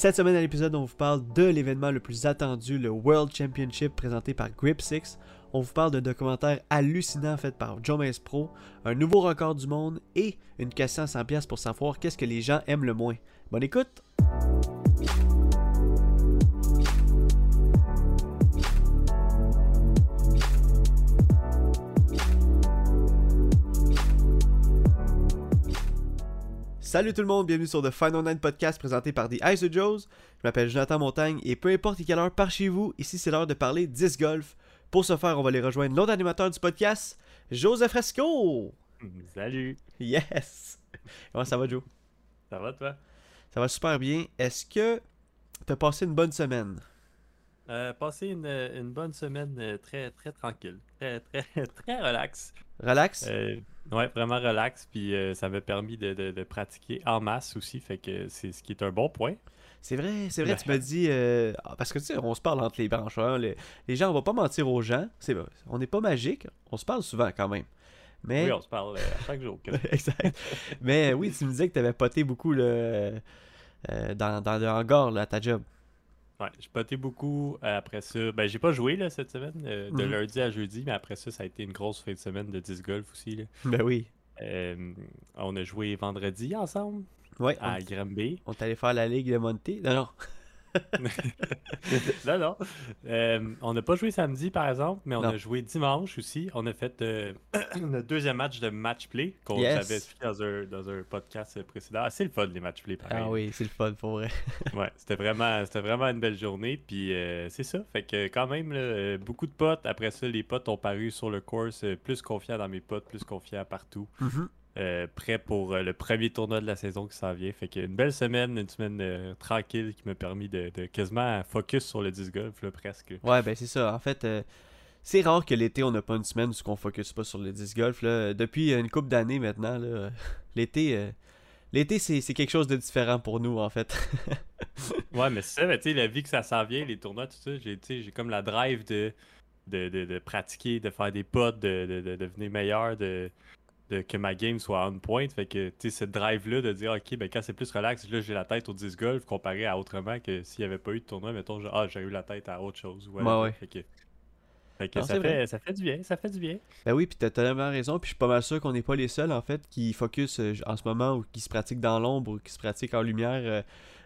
Cette semaine à l'épisode, on vous parle de l'événement le plus attendu, le World Championship présenté par Grip 6. On vous parle d'un documentaire hallucinant fait par Joe Pro, un nouveau record du monde et une question à 100$ pour savoir qu'est-ce que les gens aiment le moins. Bonne écoute! Salut tout le monde, bienvenue sur The Final Nine Podcast présenté par The Ice of Joes. Je m'appelle Jonathan Montagne et peu importe quelle heure par chez vous, ici c'est l'heure de parler 10 golf. Pour ce faire, on va aller rejoindre l'autre animateur du podcast, Joseph Fresco. Salut. Yes. Comment ça va, Joe? Ça va, toi? Ça va super bien. Est-ce que tu as passé une bonne semaine? Euh, passé une, une, bonne semaine euh, très, très tranquille. Très, très, très relax. Relax? Euh, ouais, vraiment relax. Puis euh, ça m'a permis de, de, de, pratiquer en masse aussi. Fait que c'est ce qui est un bon point. C'est vrai, c'est vrai, tu m'as dit. Euh, parce que tu sais, on se parle entre les branches. Hein, les, les, gens, on va pas mentir aux gens. C'est On n'est pas magique. On se parle souvent quand même. Mais... Oui, on se parle à chaque jour. exact. Mais oui, tu me disais que tu avais poté beaucoup là, dans, dans le hangar là, à ta job. Ouais, j'ai poté beaucoup. après ça, ben j'ai pas joué là, cette semaine, euh, de Mhm. lundi à jeudi, mais après ça, ça a été une grosse fin de semaine de 10 golf aussi. Là. Ben oui. Euh, on a joué vendredi ensemble Ouais, à on, Granby. on est allé faire la ligue de Monte. Non, non. non, non. Euh, on n'a pas joué samedi, par exemple, mais on Non. a joué dimanche aussi. On a fait euh, notre deuxième match de match play qu'on Yes. avait expliqué dans un, dans un podcast précédent. Ah, c'est le fun, les match play, pareil. Ah oui, c'est le fun pour vrai. Ouais, c'était vraiment, c'était vraiment une belle journée. Puis euh, c'est ça. Fait que quand même, là, beaucoup de potes. Après ça, les potes ont paru sur le course, plus confiants dans mes potes, plus confiants partout. Mhm. Euh, prêt pour euh, le premier tournoi de la saison qui s'en vient. Fait que une belle semaine, une semaine euh, tranquille qui m'a permis de, de quasiment focus sur le disc golf, là, presque. Ouais, ben c'est ça. En fait, c'est rare que l'été, on n'a pas une semaine où on focus pas sur le disc golf. Là. Depuis une couple d'années maintenant, l'été, l'été c'est, quelque chose de différent pour nous, en fait. Ouais, mais c'est ça, mais tu sais, la vie que ça s'en vient, les tournois, tout ça, j'ai, tu sais, j'ai comme la drive de, de, de, de pratiquer, de faire des potes, de, de, de devenir meilleur, de, de que ma game soit on point. Fait que, tu sais, cette drive-là de dire, OK, ben quand c'est plus relax, là, j'ai la tête au disc golf comparé à autrement que s'il n'y avait pas eu de tournoi, mettons, ah, j'ai eu la tête à autre chose. Ouais, ouais. Fait que, fait que Non, ça, fait, ça fait du bien, ça fait du bien. Ben oui, puis t'as tellement raison, puis je suis pas mal sûr qu'on n'est pas les seuls, en fait, qui focus euh, en ce moment ou qui se pratiquent dans l'ombre ou qui se pratiquent en lumière euh,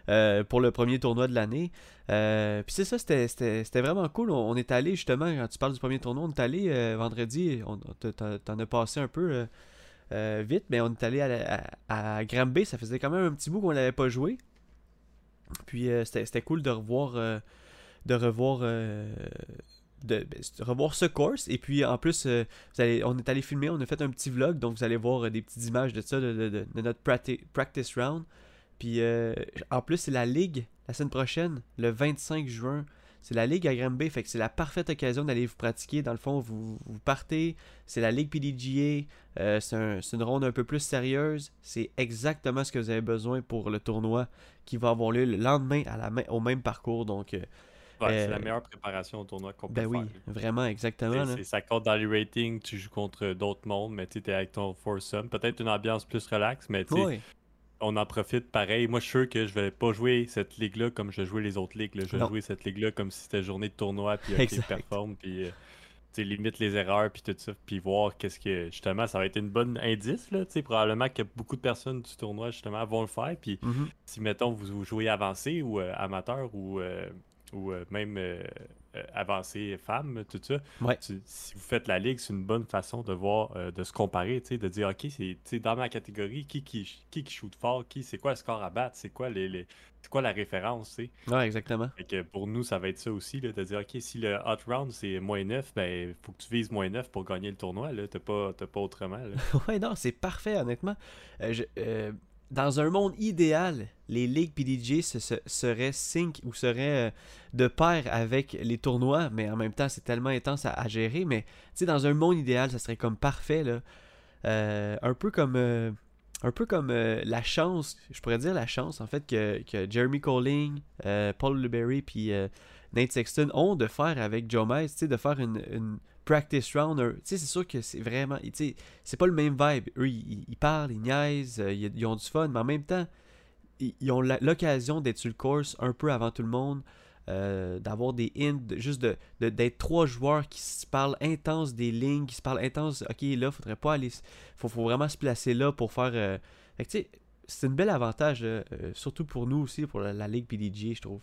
euh, pour le premier tournoi de l'année. Euh, puis c'est ça, c'était, c'était, c'était vraiment cool. On, on est allé, justement, quand tu parles du premier tournoi, on est allé euh, vendredi, on, t'en- t'en t'en as passé un peu euh, vite, mais on est allé à, à, à ça faisait quand même un petit bout qu'on l'avait pas joué. Puis euh, c'était, cool de revoir, euh, de revoir, ben, de revoir ce course. Et puis en plus, vous allez, on est allé filmer, on a fait un petit vlog, donc vous allez voir des petites images de ça, de, de- notre practice round. Puis en plus, c'est la ligue la semaine prochaine, le 25 juin. C'est la ligue à Granby, fait que c'est la parfaite occasion d'aller vous pratiquer. Dans le fond, vous, vous partez, c'est la ligue PDGA, euh, c'est un- c'est une ronde un peu plus sérieuse. C'est exactement ce que vous avez besoin pour le tournoi qui va avoir lieu le lendemain à la, au même parcours. Donc, euh, Ouais, Euh, c'est la meilleure préparation au tournoi qu'on peut ben oui, faire. là. vraiment, exactement. Là. ça compte dans les ratings, tu joues contre d'autres mondes, mais tu es avec ton foursome. Peut-être une ambiance plus relax, mais tu sais. On en profite pareil. Moi, je suis sûr que je vais pas jouer cette ligue-là comme je jouais les autres ligues. là. Je vais jouer cette ligue-là comme si c'était journée de tournoi, puis ok, performe, puis euh, limite les erreurs, puis tout ça, puis voir qu'est-ce que justement, ça va être une bonne indice. Là, tu sais, probablement que beaucoup de personnes du tournoi justement vont le faire. Puis Mhm. si mettons vous, vous jouez avancé ou euh, amateur ou, euh, ou euh, même euh, euh, avancé femme, tout ça, Ouais. tu- si vous faites la ligue, c'est une bonne façon de voir, euh, de se comparer, de dire, OK, c'est dans ma catégorie, qui qui, qui, qui shoot fort, qui, c'est quoi le score à battre, c'est quoi, les, les- c'est quoi la référence, tu sais. Ouais, exactement. Fait que pour nous, ça va être ça aussi, là, de dire, OK, si le hot round, c'est moins 9, ben, faut que tu vises moins 9 pour gagner le tournoi, là, t'as pas, pas autrement, là. ouais, non, c'est parfait, honnêtement. Euh, je- euh, dans un monde idéal, les ligues PDG se, se- seraient sync ou seraient euh, de pair avec les tournois, mais en même temps, c'est tellement intense à, gérer. Mais tu sais, dans un monde idéal, ça serait comme parfait, là. Euh, un peu comme. euh, un peu comme la chance, je pourrais dire la chance en fait que, que Jeremy Colling, Paul Luberry puis Nate Sexton ont de faire avec Joe Mize, tu sais, de faire une practice round. un- Tu sais, c'est sûr que c'est vraiment, tu sais, c'est pas le même vibe. Eux, ils, parlent, ils niaisent, euh, ils, ont du fun, mais en même temps, ils ont l'occasion d'être sur le course un peu avant tout le monde. Euh, d'avoir des hints, juste de, d'être trois joueurs qui se parlent intense des lignes, qui se parlent intense. Ok, là, faudrait pas aller. Faut, faut vraiment se placer là pour faire. Euh, tu sais, c'est une belle avantage, surtout pour nous aussi, pour la, Ligue PDG, je trouve.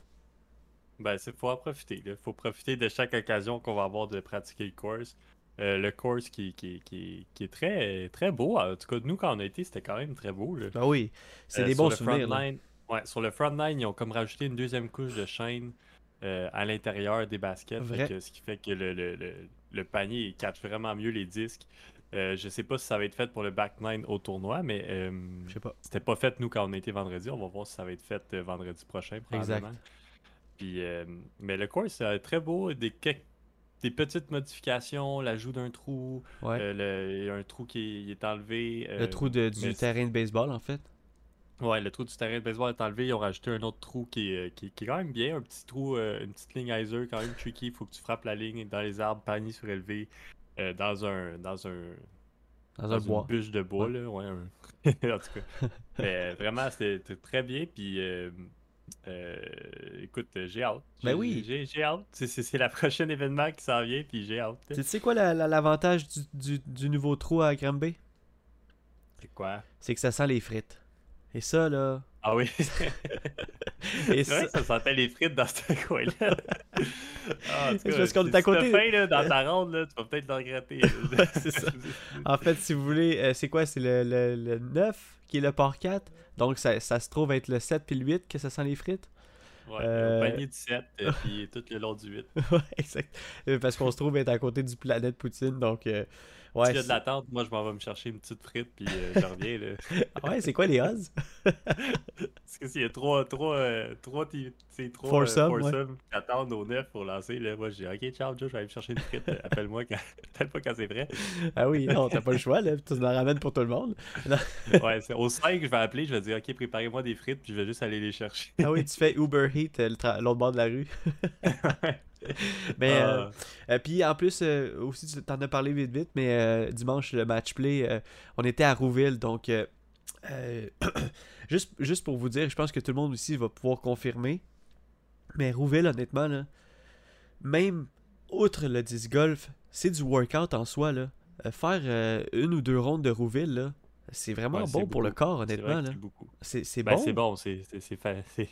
Ben, il faut en profiter. Il faut profiter de chaque occasion qu'on va avoir de pratiquer le course. le course qui, qui, qui, qui, est très, très beau. En tout cas, nous, quand on a été, c'était quand même très beau. Là. Ben oui, c'est des bons souvenirs. Ouais, sur le front line, ils ont comme rajouté une deuxième couche de chaîne euh, à l'intérieur des baskets. ce qui fait que le, le, le, panier catch vraiment mieux les disques. Euh, je sais pas si ça va être fait pour le back nine au tournoi, mais euh, je sais pas. C'était pas fait nous quand on était vendredi. On va voir si ça va être fait euh, vendredi prochain probablement. Exact. Puis, mais le course c'est très beau, des des petites modifications, l'ajout d'un trou, le, un trou qui est, enlevé. le trou de, du terrain de baseball en fait. Ouais, le trou du terrain de baseball est enlevé. Ils ont rajouté un autre trou qui est, qui, est quand même bien. Un petit trou, euh, une petite ligne Iser quand même tricky. Il faut que tu frappes la ligne dans les arbres, panier surélevé, euh, dans un. Dans un. Dans, un bois. bûche de bois, là. Ouais, en tout cas. Mais, vraiment, c'était très bien. Puis. Euh, écoute, j'ai hâte. Ben oui. J'ai hâte. C'est le prochain événement qui s'en vient, puis j'ai hâte. Tu sais quoi l'avantage du, du, du, nouveau trou à Granby? C'est quoi? C'est que ça sent les frites. Et ça, là. Ah oui. Et ça... Ça sentait les frites dans ce coin-là. ah, en parce qu'on est à côté. là, dans ta ronde, là, tu vas peut-être le regretter. c'est ça. En fait, si vous voulez, euh, c'est quoi? C'est le, le, le, 9 qui est le port 4. Donc, ça, ça se trouve être le 7 puis le 8 que ça sent les frites. Ouais, euh... panier du 7 et euh, puis tout le long du 8. ouais, exact. Euh, parce qu'on se trouve être à côté du planète Poutine, donc. Ouais, S'il y a de l'attente, moi je m'en vais me chercher une petite frite puis euh, je reviens. Là. Ah ouais, c'est quoi les odds? Parce que s'il y a trois, trois, euh, trois, trois foursome, euh, qui attendent au neuf pour lancer, là, moi je dis Ok, ciao, Joe, je vais aller me chercher une frite. Appelle-moi quand... peut-être pas quand c'est prêt. ah oui, non, t'as pas le choix, là. Tu en ramènes pour tout le monde. ouais, c'est au 5, je vais appeler, je vais dire Ok, préparez-moi des frites puis je vais juste aller les chercher. ah oui, tu fais Uber Heat l'autre bord de la rue. mais euh, ah. euh, puis en plus euh, aussi tu t'en as parlé vite vite mais dimanche le match play on était à Rouville donc juste juste pour vous dire je pense que tout le monde aussi va pouvoir confirmer mais Rouville honnêtement là même outre le disc golf c'est du workout en soi là faire une ou deux rondes de Rouville là c'est vraiment bon pour le corps, honnêtement. C'est ben, bon. C'est bon, c'est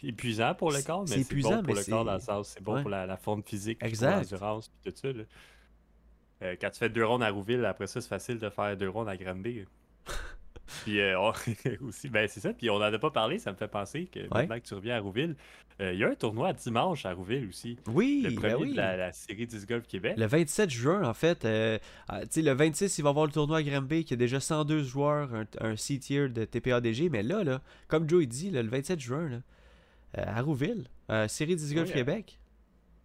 épuisant pour le corps, mais c'est bon pour le corps dans le sens, c'est bon pour la, forme physique, l'endurance, tout ça. Euh, quand tu fais deux rondes à Rouville, après ça, c'est facile de faire deux rondes à Granby. Puis euh, aussi, ben c'est ça. Puis on n'en a pas parlé, ça me fait penser que maintenant que tu reviens à Rouville, euh, il y a un tournoi dimanche à Rouville aussi. Oui, le ben premier de la, série 10 Golf Québec. Le 27 juin, en fait. Euh, ah, le 26, il va y avoir le tournoi à Granby qui a déjà 102 joueurs, un, C-tier de TPADG. Mais là, là, comme Joe dit, le 27 juin, là, à Rouville, série 10 Golf Québec.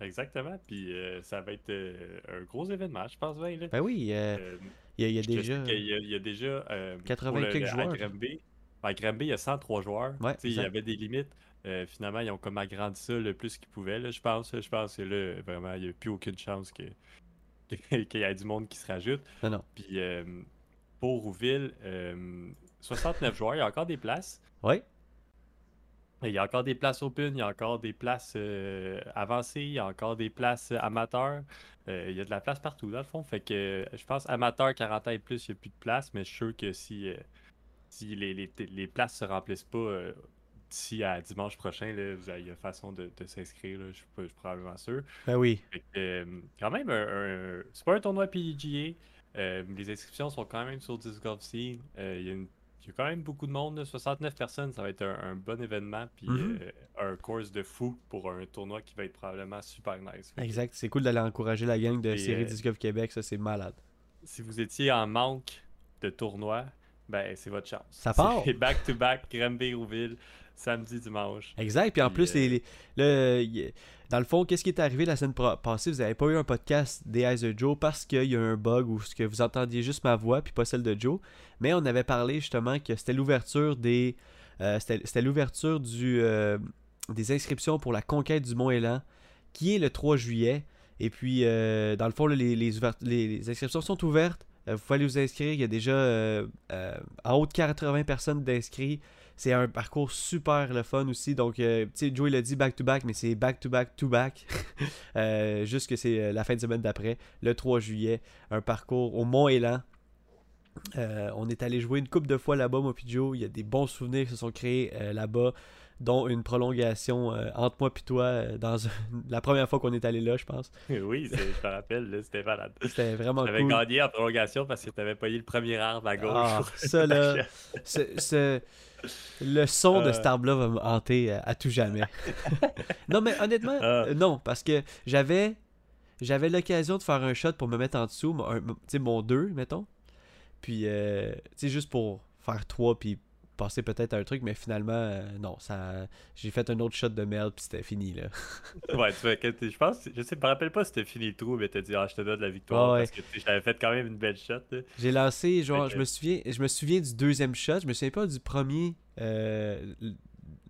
Exactement. Puis ça va être un gros événement, je pense bien. Ben oui. Il y a, déjà. Il y a, déjà. 80 euh, quelques joueurs. À Granby, il y a 103 joueurs. il y avait des limites. Euh, finalement, ils ont comme agrandi ça le plus qu'ils pouvaient. Là, je pense. Je pense que là, vraiment, il n'y a plus aucune chance que qu'il y ait du monde qui se rajoute. Non, non. Puis euh, pour Rouville, 69 joueurs, il y a encore des places. Oui. Il y a encore des places open, il y a encore des places avancées, il y a encore des places amateurs. Euh, il y a de la place partout, dans le fond. Fait que je pense amateur 40 ans et plus, il n'y a plus de place, mais je suis sûr que si, euh, si les, les, les, places se remplissent pas euh, d'ici à dimanche prochain, là, vous avez une façon de, de s'inscrire, je, suis, probablement sûr. Ben oui. quand même, un, c'est pas un tournoi PGA. les inscriptions sont quand même sur Disc Golf Scene. Il y a une il y a quand même beaucoup de monde, 69 personnes, ça va être un, bon événement, puis mhm. euh, un course de fou pour un tournoi qui va être probablement super nice. Exact, c'est cool d'aller encourager la gang de série euh, Disc Golf Québec, ça c'est malade. Si vous étiez en manque de tournoi, ben c'est votre chance. Ça part! back-to-back, Granby-Rouville, samedi, dimanche. Exact, puis en plus, les, euh, le, dans le fond, qu'est-ce qui est arrivé la semaine passée? Vous n'avez pas eu un podcast des Eyes of Joe parce qu'il y a un bug où que vous entendiez juste ma voix puis pas celle de Joe. Mais on avait parlé justement que c'était l'ouverture des. Euh, c'était l'ouverture du euh, des inscriptions pour la conquête du Mont Élan qui est le 3 juillet. Et puis, dans le fond, les, les, inscriptions sont ouvertes. Vous pouvez aller vous inscrire. Il y a déjà en haut de 80 personnes d'inscrits. C'est un parcours super le fun aussi. Donc, tu sais, Joey l'a dit back-to-back, mais c'est back-to-back-to-back. juste que c'est la fin de semaine d'après, le 3 juillet. Un parcours au Mont-Élan. on est allé jouer une coupe de fois là-bas, moi Joe. Il y a des bons souvenirs qui se sont créés là-bas dont une prolongation euh, entre moi et toi euh, dans la première fois qu'on est allé là, je pense. oui, je te rappelle, c'était malade. C'était vraiment cool. J'avais gagné en prolongation parce que tu avais payé le premier arbre à gauche. Ah, ça là, le son de euh. cet arbre-là va me hanter à, tout jamais. non, mais honnêtement, ah. non, parce que j'avais j'avais l'occasion de faire un shot pour me mettre en dessous, tu sais, mon 2, mettons. Puis, tu sais, juste pour faire 3 puis passer peut-être à un truc, mais finalement, euh, non, ça j'ai fait un autre shot de merde, puis c'était fini, là. ouais, tu vois, je pense, je sais, me rappelle pas si c'était fini le trou, mais t'as dit, ah, je te donne la victoire, parce que j'avais fait quand même une belle shot. J'ai lancé, genre, je me souviens je me souviens du deuxième shot, je me souviens pas du premier, euh,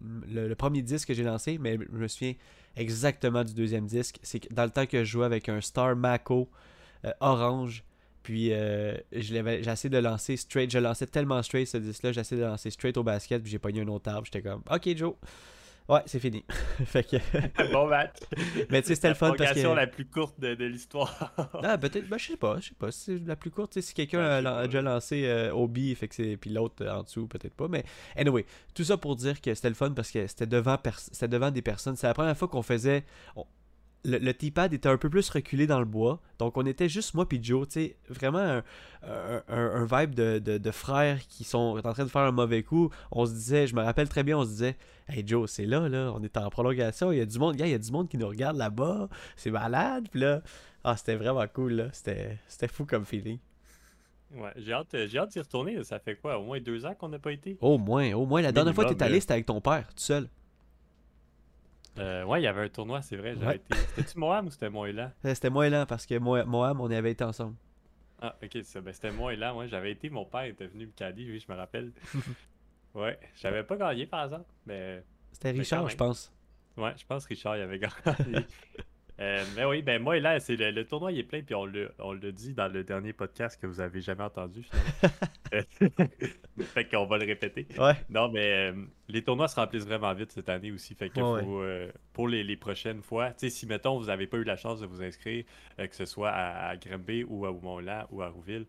le, premier disque que j'ai lancé, mais je me souviens exactement du deuxième disque. C'est dans le temps que je jouais avec un Star Mako euh, orange, puis euh, j'ai essayé de lancer straight. Je lançais tellement straight ce disque-là, j'ai essayé de lancer straight au basket, puis j'ai pogné un autre arbre. J'étais comme, ok Joe. Ouais, c'est fini. fait que... bon match. Mais tu sais, c'était le fun parce que. la plus courte de, de l'histoire. ah, peut-être. Ben, je sais pas. Je sais pas. C'est la plus courte. si quelqu'un a, déjà lancé euh, Obi, fait que c'est. Puis l'autre euh, en dessous, peut-être pas. Mais anyway, tout ça pour dire que c'était le fun parce que c'était devant, c'était devant des personnes. C'est la première fois qu'on faisait le, le T-pad était un peu plus reculé dans le bois. Donc on était juste moi puis Joe, tu sais, vraiment un, vibe de, frères qui sont en train de faire un mauvais coup. On se disait, je me rappelle très bien, on se disait, hey Joe, c'est là, là, on est en prolongation, il y a du monde, il y a du monde qui nous regarde là-bas, c'est malade. Puis là, ah, c'était vraiment cool, là, c'était fou comme feeling. Ouais, j'ai hâte, j'ai hâte d'y retourner. Ça fait quoi, au moins deux ans qu'on n'a pas été? Au moins, au moins. La dernière fois que tu es allé, c'était avec ton père, tout seul. Euh, ouais, il y avait un tournoi, c'est vrai. été... C'était-tu Moam ou c'était Moëlan? Euh, C'était Moëlan parce que Moam, on y avait été ensemble. Ah, ok, c'est Ben, c'était Moëlan. Moi, j'avais été, mon père était venu me cadir, oui, je me rappelle. ouais, j'avais pas gagné par exemple, mais. C'était Richard, je pense. Ouais, je pense que Richard il avait gagné. Euh, mais oui, ben moi, là, c'est le, tournoi, il est plein, puis on l'a dit dans le dernier podcast que vous avez jamais entendu, finalement. fait qu'on va le répéter. Ouais. Non, mais euh, les tournois se remplissent vraiment vite cette année aussi. Fait que faut, euh, pour les, prochaines fois, tu sais, si, mettons, vous n'avez pas eu la chance de vous inscrire, que ce soit à, à ou à Oumonla ou à Rouville,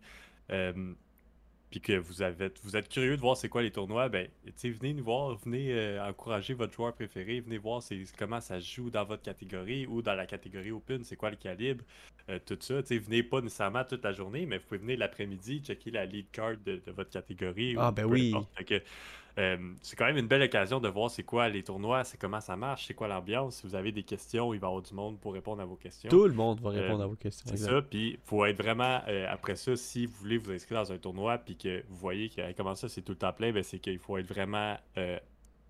puis que vous, êtes curieux de voir c'est quoi les tournois, ben, venez nous voir, venez euh, encourager votre joueur préféré, venez voir comment ça joue dans votre catégorie ou dans la catégorie Open, c'est quoi le calibre, euh, tout ça. T'sais, venez pas nécessairement toute la journée, mais vous pouvez venir l'après-midi, checker la lead card de, votre catégorie. Ah, ben oui. Euh, c'est quand même une belle occasion de voir c'est quoi les tournois, c'est comment ça marche, c'est quoi l'ambiance. Si vous avez des questions, il va y avoir du monde pour répondre à vos questions. Tout le monde va répondre euh, à vos questions. C'est ça, puis faut être vraiment, euh, après ça, si vous voulez vous inscrire dans un tournoi, puis que vous voyez que comment ça c'est tout le temps plein, ben, c'est qu'il faut être vraiment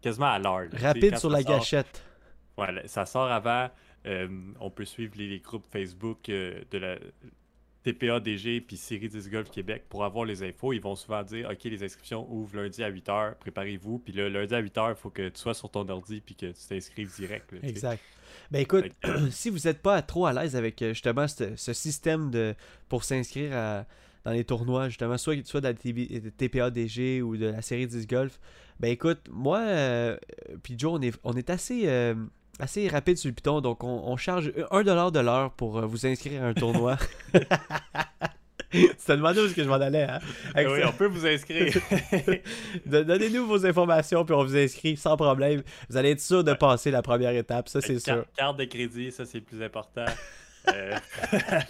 quasiment à l'heure. Rapide sur la gâchette. Ouais, ça sort avant. On peut suivre les groupes Facebook de la TPA DG puis Série 10 Golf Québec pour avoir les infos. Ils vont souvent dire OK, les inscriptions ouvrent lundi à 8h, préparez-vous. Puis le lundi à 8h, il faut que tu sois sur ton ordi puis que tu t'inscrives direct. exact. Ben écoute, si vous n'êtes pas trop à l'aise avec euh, justement ce, système de pour s'inscrire dans les tournois, justement, soit, soit dans la TPA DG ou de la série 10 Golf, ben écoute, moi, euh, puis Joe, on est, on est assez. Euh, assez rapide sur le Python. Donc, on, charge 1$ de l'heure pour euh, vous inscrire à un tournoi. tu t'as demandé où est-ce que je m'en allais, hein? Oui, on peut vous inscrire. Donnez-nous vos informations, puis on vous inscrit sans problème. Vous allez être sûr de passer la première étape, ça, c'est sûr. Carte de crédit, ça, c'est le plus important. euh,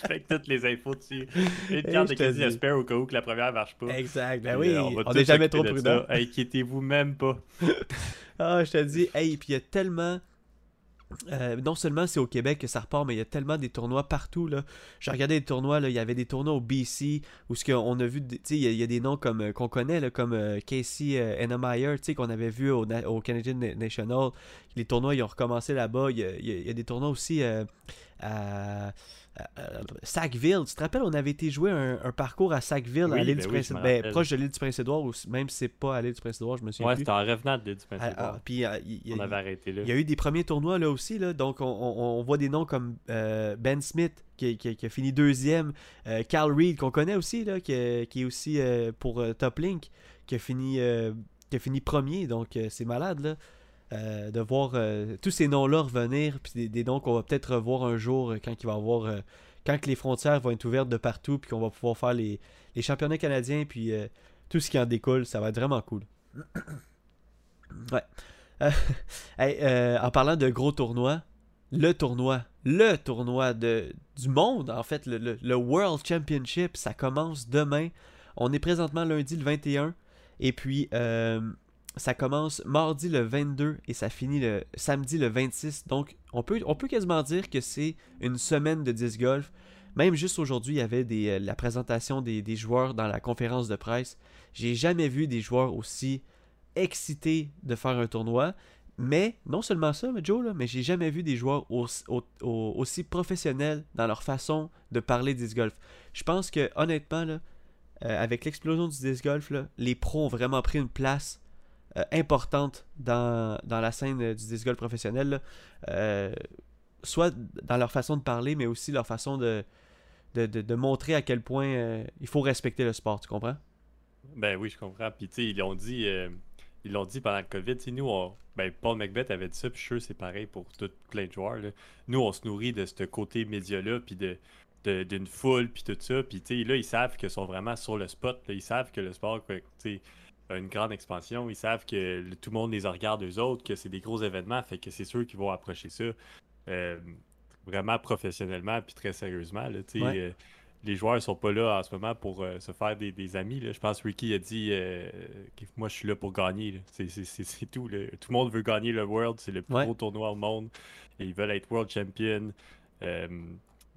avec toutes les infos dessus. Une carte de crédit, j'espère, au cas où que la première marche pas. Exact, ben oui, on n'est jamais trop prudent. Inquiétez-vous même pas. ah, je te dis, hey, puis il y a tellement euh, non seulement c'est au Québec que ça repart, mais il y a tellement des tournois partout. Là. J'ai regardé des tournois, là, il y avait des tournois au BC où ce qu'on a vu, il y, a des noms comme euh, qu'on connaît, comme euh, Casey Ennemeyer, qu'on avait vu au, au, Canadian National. Les tournois ils ont recommencé là-bas. Il y a, des tournois aussi à, Sackville. Tu te rappelles, on avait été jouer un, parcours à Sackville, à l'île ben du Prince ben, proche de l'île du Prince-Édouard, même si c'est pas à l'île du Prince-Édouard, je me souviens ouais, c'était en revenant de l'île du ah, Prince-Édouard. Ah, puis, euh, on avait arrêté là. Il y a eu des premiers tournois là aussi, là, donc on, voit des noms comme euh, Ben Smith, qui, a fini deuxième, euh, Carl Reed, qu'on connaît aussi, là, qui, est aussi pour Top Link, qui a fini, qui a fini premier, donc c'est malade, là. De voir tous ces noms-là revenir, puis des, noms qu'on va peut-être revoir un jour quand il va avoir quand les frontières vont être ouvertes de partout, puis qu'on va pouvoir faire les, championnats canadiens, puis euh, tout ce qui en découle, ça va être vraiment cool. ouais. Euh, euh, en parlant de gros tournois, le tournoi, le tournoi de, du monde, en fait, le, World Championship, ça commence demain. On est présentement lundi le 21. Et puis, ça commence mardi le 22 et ça finit le samedi le 26. Donc, on peut, quasiment dire que c'est une semaine de disc golf. Même juste aujourd'hui, il y avait euh, la présentation des, joueurs dans la conférence de presse. J'ai jamais vu des joueurs aussi excités de faire un tournoi. Mais non seulement ça, Joe, là, mais j'ai jamais vu des joueurs aussi, professionnels dans leur façon de parler disc golf. Je pense que honnêtement, euh, avec l'explosion du disc golf, les pros ont vraiment pris une place euh, importante dans, la scène du disc professionnel. Euh, soit dans leur façon de parler, mais aussi leur façon de, de, montrer à quel point euh, il faut respecter le sport, tu comprends? Ben oui, je comprends. Puis tu sais, ils l'ont dit, ils l'ont dit pendant le COVID. Nous, ben, Paul McBeth avait dit ça, puis je suis sûr c'est pareil pour tout, plein de joueurs. Nous, on se nourrit de ce côté média-là, puis de, d'une foule, puis tout ça. Puis là, ils savent qu'ils sont vraiment sur le spot. Ils savent que le sport, une grande expansion. Ils savent que tout le monde les regarde eux autres, que c'est des gros événements, fait que c'est sûr qu'ils vont approcher ça euh, vraiment professionnellement puis très sérieusement. Là, euh, les joueurs sont pas là en ce moment pour euh, se faire des, amis. Je pense que Ricky a dit que moi je suis là pour gagner. C'est tout. Tout le monde veut gagner le World, c'est le plus gros tournoi au monde. Et ils veulent être World Champion.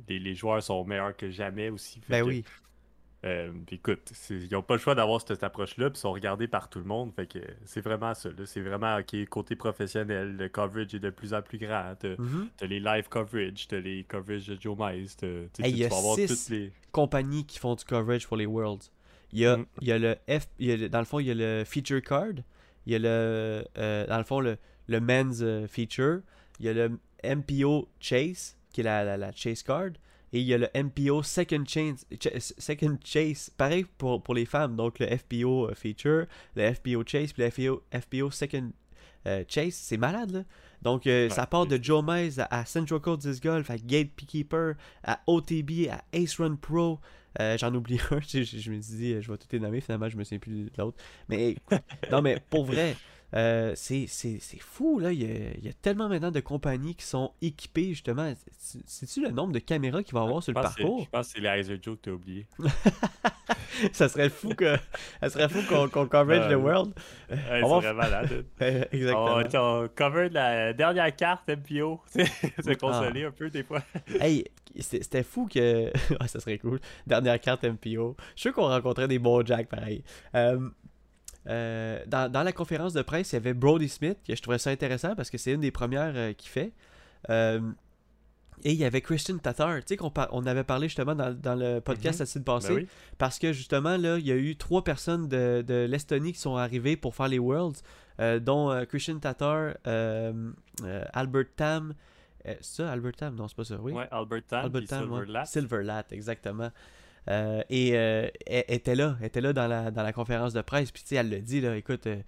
Les, joueurs sont meilleurs que jamais aussi. Ben oui. Euh, écoute, ils n'ont pas le choix d'avoir cette, approche-là, puis ils sont regardés par tout le monde. Fait que c'est vraiment ça. C'est vraiment ok, côté professionnel. Le coverage est de plus en plus grand. T'as mm-hmm. les live coverage, t'as les coverage de Joe Mice. Il y a six les... compagnies qui font du coverage pour les Worlds. Il y a, mm. il y a le F, dans le fond, il y a le feature card. Il y a le, euh, dans le fond, le, le men's euh, feature. Il y a le MPO Chase, qui est la, la Chase card. Et il y a le MPO Second Chase, Second Chase pareil pour, pour les femmes. Donc le FPO euh, Feature, le FPO Chase, puis le FPO, FPO Second euh, Chase. C'est malade, là. Donc euh, ça part de Joe Mays à, Central Coast Disc Golf, à Gate Keeper, à OTB, à Ace Run Pro. J'en oublie un. Je, je, me dis, je vais tout les nommer. Finalement, je me souviens plus de l'autre. Mais non, mais pour vrai. Euh, c'est fou, là. Il y, a, tellement maintenant de compagnies qui sont équipées, justement. C'est-tu le nombre de caméras qu'il va y avoir sur le parcours? Je pense que c'est les Heiser Joe que tu as oublié. ça serait fou que ça serait fou qu'on qu coverage the world. Ouais, on va... malade. Exactement. On, cover la dernière carte MPO. C'est consoler ah. un peu des fois. hey, c'était fou que. ça serait cool. Dernière carte MPO. Je suis sûr qu'on rencontrait des bons jacks pareil. Euh, euh, dans, la conférence de presse, il y avait Brody Smith, que je trouvais ça intéressant parce que c'est une des premières euh, qu'il fait. Euh, et il y avait Christian Tatar, tu sais qu'on on avait parlé justement dans, le podcast mm-hmm. la semaine passée, ben parce que justement là, il y a eu trois personnes de, de l'Estonie qui sont arrivées pour faire les Worlds, dont Christian Tatar, Albert Tam, ça, Albert Tam, non c'est pas ça, oui. Ouais, Albert Tam, Albert Tam, Silverlat. Silverlat, exactement. Euh, et euh, elle était là, était là dans la, dans la conférence de presse. Puis, tu sais, elle le dit, là, écoute, euh,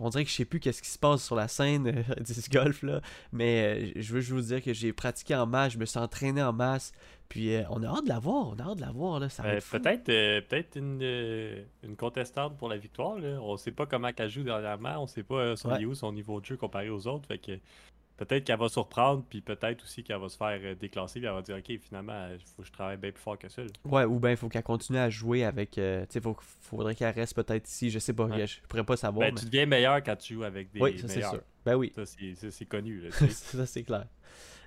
on dirait que je sais plus qu'est-ce qui se passe sur la scène du golf, là. Mais je veux juste vous dire que j'ai pratiqué en masse, je me suis entraîné en masse. Puis, on a hâte de la voir, on a hâte de la voir, là. peut-être peut-être une, une contestante pour la victoire, là. On sait pas comment elle joue dernièrement, on sait pas son, son niveau de jeu comparé aux autres. Fait que peut-être qu'elle va surprendre, puis peut-être aussi qu'elle va se faire euh, déclasser, puis elle va dire Ok, finalement, il faut que je travaille bien plus fort que ça. Ouais, ou bien il faut qu'elle continue à jouer avec. Euh, tu sais, il faudrait qu'elle reste peut-être ici, je sais pas, je pourrais pas savoir. Ben, tu deviens meilleur quand tu joues avec des. Oui, ça c'est sûr. Ben oui. Ça, c'est connu. ça, c'est clair.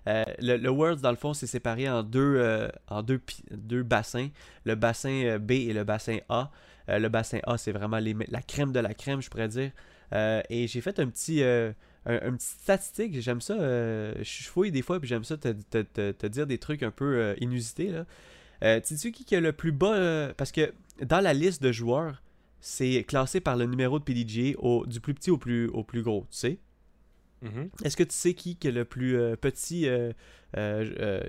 Euh, le, le, Worlds, dans le fond, c'est séparé en deux, en deux, deux bassins, le bassin B et le bassin A. le bassin A, c'est vraiment les, la crème de la crème, je pourrais dire. et j'ai fait un petit, un, une petite statistique. J'aime ça. euh, je fouille des fois, puis j'aime ça te, te- te- te dire des trucs un peu euh, inusités. Là. Euh, sais-tu qui qui est le plus bas euh, Parce que dans la liste de joueurs, c'est classé par le numéro de PDGA au, du plus petit au plus, au plus gros, tu sais? Mhm. Est-ce que tu sais qui qui est le plus euh, petit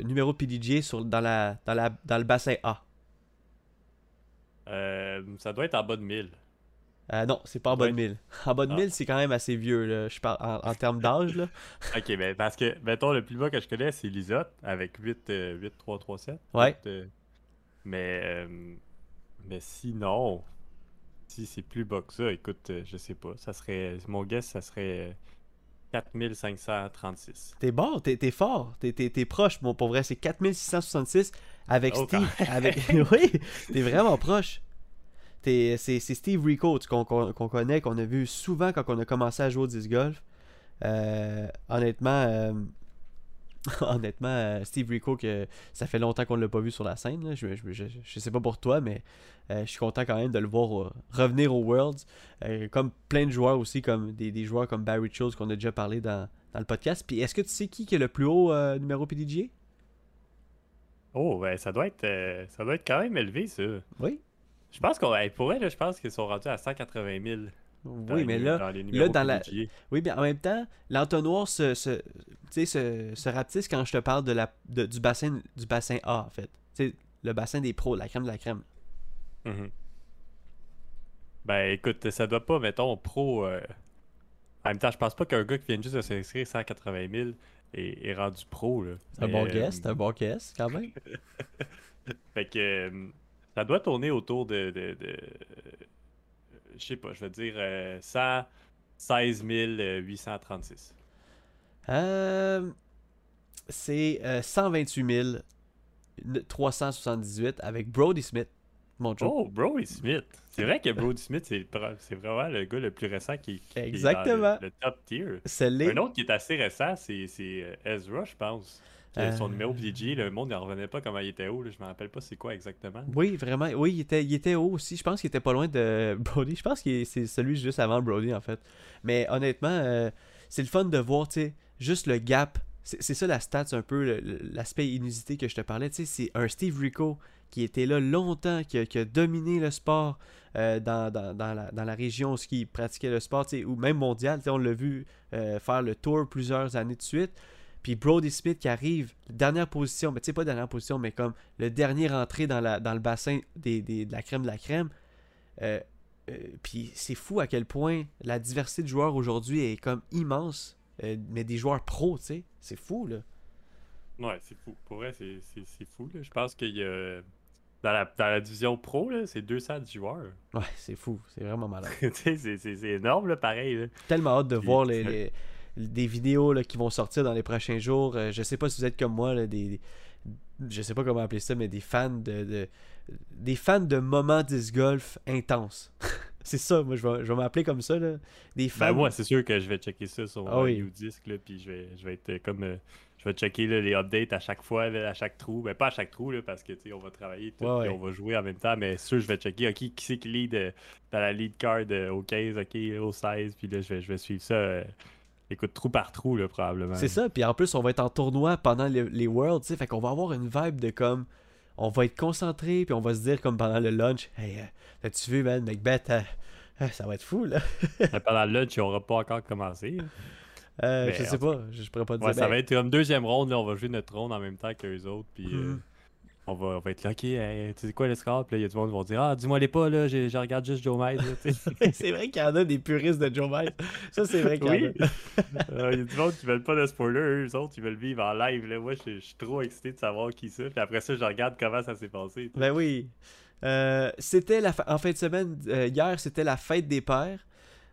numéro de PDGA sur, dans, la, dans, la, dans le bassin A? Ça doit être en bas de 1000. Euh, Non, c'est pas en bas de Ouais. 1000. En bas de Ah. 1000, c'est quand même assez vieux, là. je parle en, en termes d'âge. là. Ok, ben parce que, mettons, le plus bas que je connais, c'est Lisotte avec 8, euh, 8 3, 3, 7. Ouais. Euh, mais, euh, mais sinon, si c'est plus bas que ça, écoute, euh, je sais pas. Ça serait, mon guess, ça serait euh, 4536. T'es bon, t'es t'es fort, t'es t'es- t'es proche. Bon, pour vrai, c'est 4666 avec Oh, Steve. Avec... oui, t'es vraiment proche. C'est Steve Rico qu'on connaît, qu'on a vu souvent quand on a commencé à jouer au disc golf. Euh, honnêtement, euh, honnêtement, euh, Steve Rico, que ça fait longtemps qu'on ne l'a pas vu sur la scène. là. Je, je, je, je sais pas pour toi, mais je suis content quand même de le voir revenir aux Worlds. Comme plein de joueurs aussi, comme des, des joueurs comme Barry Schultz qu'on a déjà parlé dans, dans le podcast. Puis est-ce que tu sais qui, qui est le plus haut numéro PDGA Oh, ben ça doit être, ça doit être quand même élevé, ça. Oui. Je pense qu'on, hey, pour elle, là, je pense qu'ils sont rendus à 180 000. dans Oui, les mais là, dans la- oui, mais en même temps, l'entonnoir se, se, se, se rapetisse quand je te parle de la, de- du, bassin, du bassin A, en fait. Tu sais, le bassin des pros, la crème de la crème. Mhm. Ben écoute, ça doit pas, mettons, pro. euh, En même temps, je pense pas qu'un gars qui vient juste de s'inscrire 180 000 est, est rendu pro. Là. C'est un bon euh, guess, c'est un bon guess, quand même. Fait que euh, ça doit tourner autour de. de, de- euh, je sais pas, je vais dire euh, 116 836. Euh, c'est euh, 128 378 avec Brody Smith, mon Joe. Oh, Brody Smith! C'est vrai que Brody Smith, c'est vraiment le gars le plus récent qui, qui est dans le, le top tier. Un autre qui est assez récent, c'est euh, Ezra, je pense. A Son Euh. numéro PG, le monde n'en revenait pas comment il était haut. Là. Je me rappelle pas c'est quoi exactement. Oui, vraiment. Oui, il était, il était haut aussi. Je pense qu'il était pas loin de Brody. Je pense que c'est celui juste avant Brody, en fait. Mais honnêtement, euh, c'est le fun de voir, tu sais, juste le gap. C'est ça la stats, un peu, l'aspect inusité que je te parlais. Tu sais, c'est un Steve Rico qui était là longtemps, qui a, qui a dominé le sport euh, dans, dans- dans la, dans la région où il pratiquait le sport, ou même mondial. On l'a vu euh, faire le tour plusieurs années de suite. Puis Brody Smith qui arrive, dernière position, mais tu sais pas dernière position, mais comme le dernier rentré dans, la, dans le bassin des, des- de la crème de la crème. Euh, euh, puis c'est fou à quel point la diversité de joueurs aujourd'hui est comme immense, euh, mais des joueurs pros, tu sais. C'est fou, là. Ouais, c'est fou. Pour vrai, c'est fou. Là. Je pense qu'il y a. Dans la, dans la division pro, là, c'est 210 joueurs. Ouais, c'est fou. C'est vraiment malade. Tu sais, c'est- énorme, là, pareil. là. tellement hâte de Puis, voir les- des vidéos là, qui vont sortir dans les prochains jours. Euh, je sais pas si vous êtes comme moi, là, des, je sais pas comment appeler ça, mais des fans de, de- des fans de moments disc golf intenses. c'est ça, moi je vais, je vais m'appeler comme ça. Là. Des fans. Ben, moi, c'est sûr que je vais checker ça sur Ah mon oui. U-Disc, là, puis je vais, je vais être euh, comme. euh, je vais checker là, les updates à chaque fois, là, à chaque trou. Ben, pas à chaque trou, là, parce que, tu sais, on va travailler, tout, Ouais, puis ouais. on va jouer en même temps, mais sûr, je vais checker, ok, qui c'est qui lead euh, dans la lead card euh, au 15, ok, au 16, puis là, je vais, je vais suivre ça, euh, écoute, trou par trou, là, probablement. C'est ça, puis en plus, on va être en tournoi pendant les, les Worlds, tu fait qu'on va avoir une vibe de comme. On va être concentré, puis on va se dire, comme pendant le lunch, Hey, euh, as-tu vu, man, Macbeth, euh, euh, ça va être fou, là. Pendant le lunch, on n'aura pas encore commencé. Euh, je sais pas, je, je pourrais pas te Ouais, dire. ça ben, va être comme deuxième ronde, là, on va jouer notre ronde en même temps qu'eux autres, puis euh, Mhm. On, va, on va être là, ok, hey, tu sais quoi le score? Puis là, il y a du monde qui vont dire, ah, dis-moi les pas, là, je, je regarde juste Joe sais. c'est vrai qu'il y en a des puristes de Joe Miles. Ça, c'est vrai qu'il y en a. Oui. Euh, Il y a du monde qui veulent pas de spoiler, eux autres, ils veulent vivre en live. Là. Moi, je je suis trop excité de savoir qui c'est. Puis après ça, je regarde comment ça s'est passé. Ben oui. Euh, c'était la fa- en fin de semaine, euh, hier, c'était la fête des pères.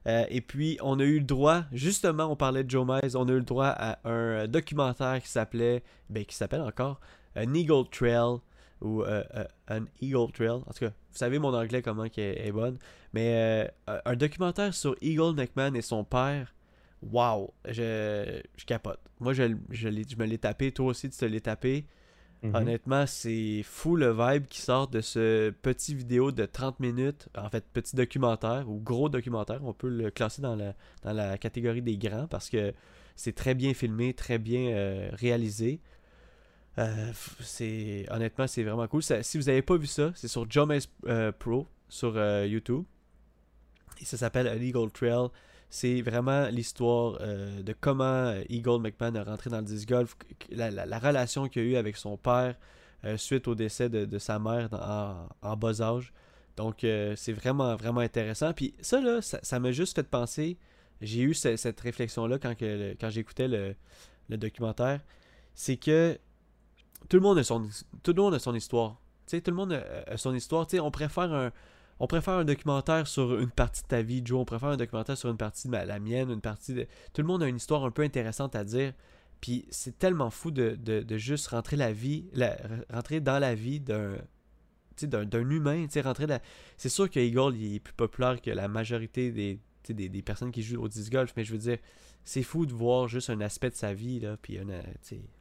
Euh, et puis, on a eu le droit, justement, on parlait de Joe Mize, on a eu le droit à un euh, documentaire qui s'appelait, ben, qui s'appelle encore, An Eagle Trail, ou euh, euh, An Eagle Trail. En tout cas, vous savez mon anglais comment qui est, est bonne. Mais euh, un documentaire sur Eagle Neckman et son père. Wow, je, je capote. Moi, je, je, me l'ai tapé, toi aussi, tu te l'es tapé. Mhm. Honnêtement, c'est fou le vibe qui sort de ce petit vidéo de 30 minutes, en fait, petit documentaire ou gros documentaire. On peut le classer dans la, dans la catégorie des grands parce que c'est très bien filmé, très bien euh, réalisé. Euh, c'est honnêtement c'est vraiment cool. Si vous n'avez pas vu ça, c'est sur Jomes euh, Pro sur euh, YouTube. Et ça s'appelle Legal Trail. C'est vraiment l'histoire de comment Eagle McMahon est rentré dans le disc golf, la, la- la relation qu'il a eue avec son père suite au décès de, de sa mère en, en bas âge. Donc c'est vraiment vraiment intéressant. Puis ça là, ça m'a juste fait penser. J'ai eu ce- cette réflexion là quand, que quand j'écoutais le, le documentaire. C'est que tout le monde a son, tout le monde a son histoire. Tout le monde a, son histoire. On préfère un, on préfère un documentaire sur une partie de ta vie, Joe. On préfère un documentaire sur une partie de la mienne, une partie de. Tout le monde a une histoire un peu intéressante à dire. Puis c'est tellement fou de, de, de juste rentrer la vie, la- rentrer dans la vie d'un, d'un, humain. Rentrer. C'est sûr que Eagle il est plus populaire que la majorité des, des, des personnes qui jouent au disc golf, mais je veux dire, c'est fou de voir juste un aspect de sa vie là, puis un, euh,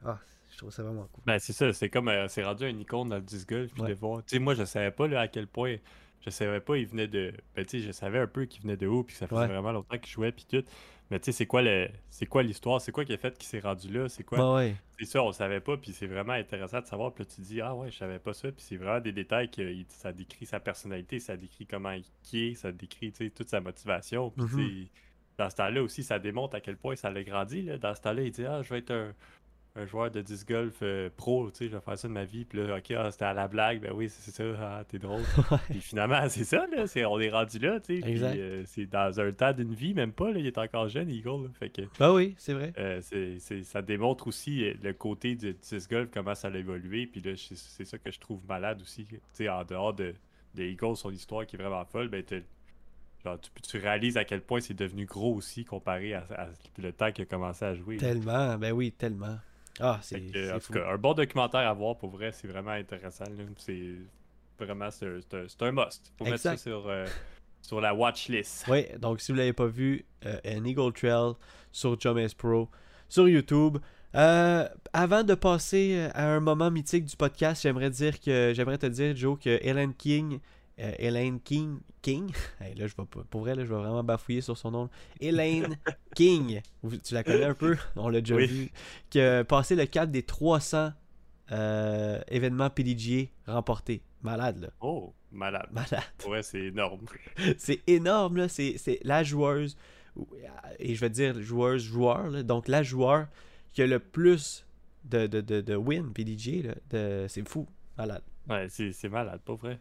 ah, je trouve ça vraiment cool. Ben, c'est ça, c'est comme, euh, c'est rendu un icône dans le disc golf, puis Ouais. de voir. Tu sais, moi, je savais pas, là, à quel point, je savais pas, il venait de, ben, tu sais, je savais un peu qu'il venait de haut, puis que ça faisait Ouais. vraiment longtemps qu'il jouait, puis tout. Mais tu sais, c'est quoi le, c'est quoi l'histoire, c'est quoi qui a fait qu'il s'est rendu là, c'est quoi? Bah ouais. C'est ça, on savait pas, puis c'est vraiment intéressant de savoir, puis là, tu te dis, ah ouais, je savais pas ça, puis c'est vraiment des détails que ça décrit sa personnalité, ça décrit comment il est, ça décrit, toute sa motivation, puis Mhm. sais, dans ce temps-là aussi, ça démontre à quel point ça l'a grandi, là. Dans ce temps-là, il dit, ah, je vais être un, un joueur de disc golf euh, pro, tu sais, je vais faire ça de ma vie, puis là, ok, ah, c'était à la blague, ben oui, c'est ça, ah, t'es drôle. Puis finalement, c'est ça, là, c'est, on est rendu là, tu sais, euh, c'est dans un temps d'une vie, même pas, là, il est encore jeune, Eagle, là, fait que... Bah oui, c'est vrai. Euh, c'est, c'est- ça démontre aussi le côté du disc golf, comment ça a évolué. Puis là, c'est, ça que je trouve malade aussi. Tu sais, en dehors de, de Eagles, son histoire qui est vraiment folle, ben, genre, tu, tu réalises à quel point c'est devenu gros aussi comparé à, à le temps qu'il a commencé à jouer. Tellement, ben oui, tellement. Ah, c'est un bon documentaire à voir pour vrai, c'est vraiment intéressant. C'est vraiment c'est, un- must. Faut mettre ça Exact. sur, euh, sur la watch list. Oui, donc si vous l'avez pas vu, euh, un Eagle Trail sur Jomes Pro, sur YouTube. Euh, avant de passer euh, à un moment mythique du podcast, j'aimerais dire que j'aimerais te dire, Joe, que Ellen King, euh, Elaine King, King, Hey, là je vais pour vrai là, je vais vraiment bafouiller sur son nom. Elaine King, tu la connais un peu, on l'a déjà Oui. vu, qui a passé le cap des 300 euh, événements PDGA remportés. Malade là, Oh, malade. malade. Ouais, c'est énorme. c'est énorme, là. C'est, c'est la joueuse, ou- et je vais dire joueuse, joueur, là. donc la joueur qui a le plus de, de, de, de win PDG, là. De, c'est fou, malade. Ouais, c'est c'est malade, pas vrai.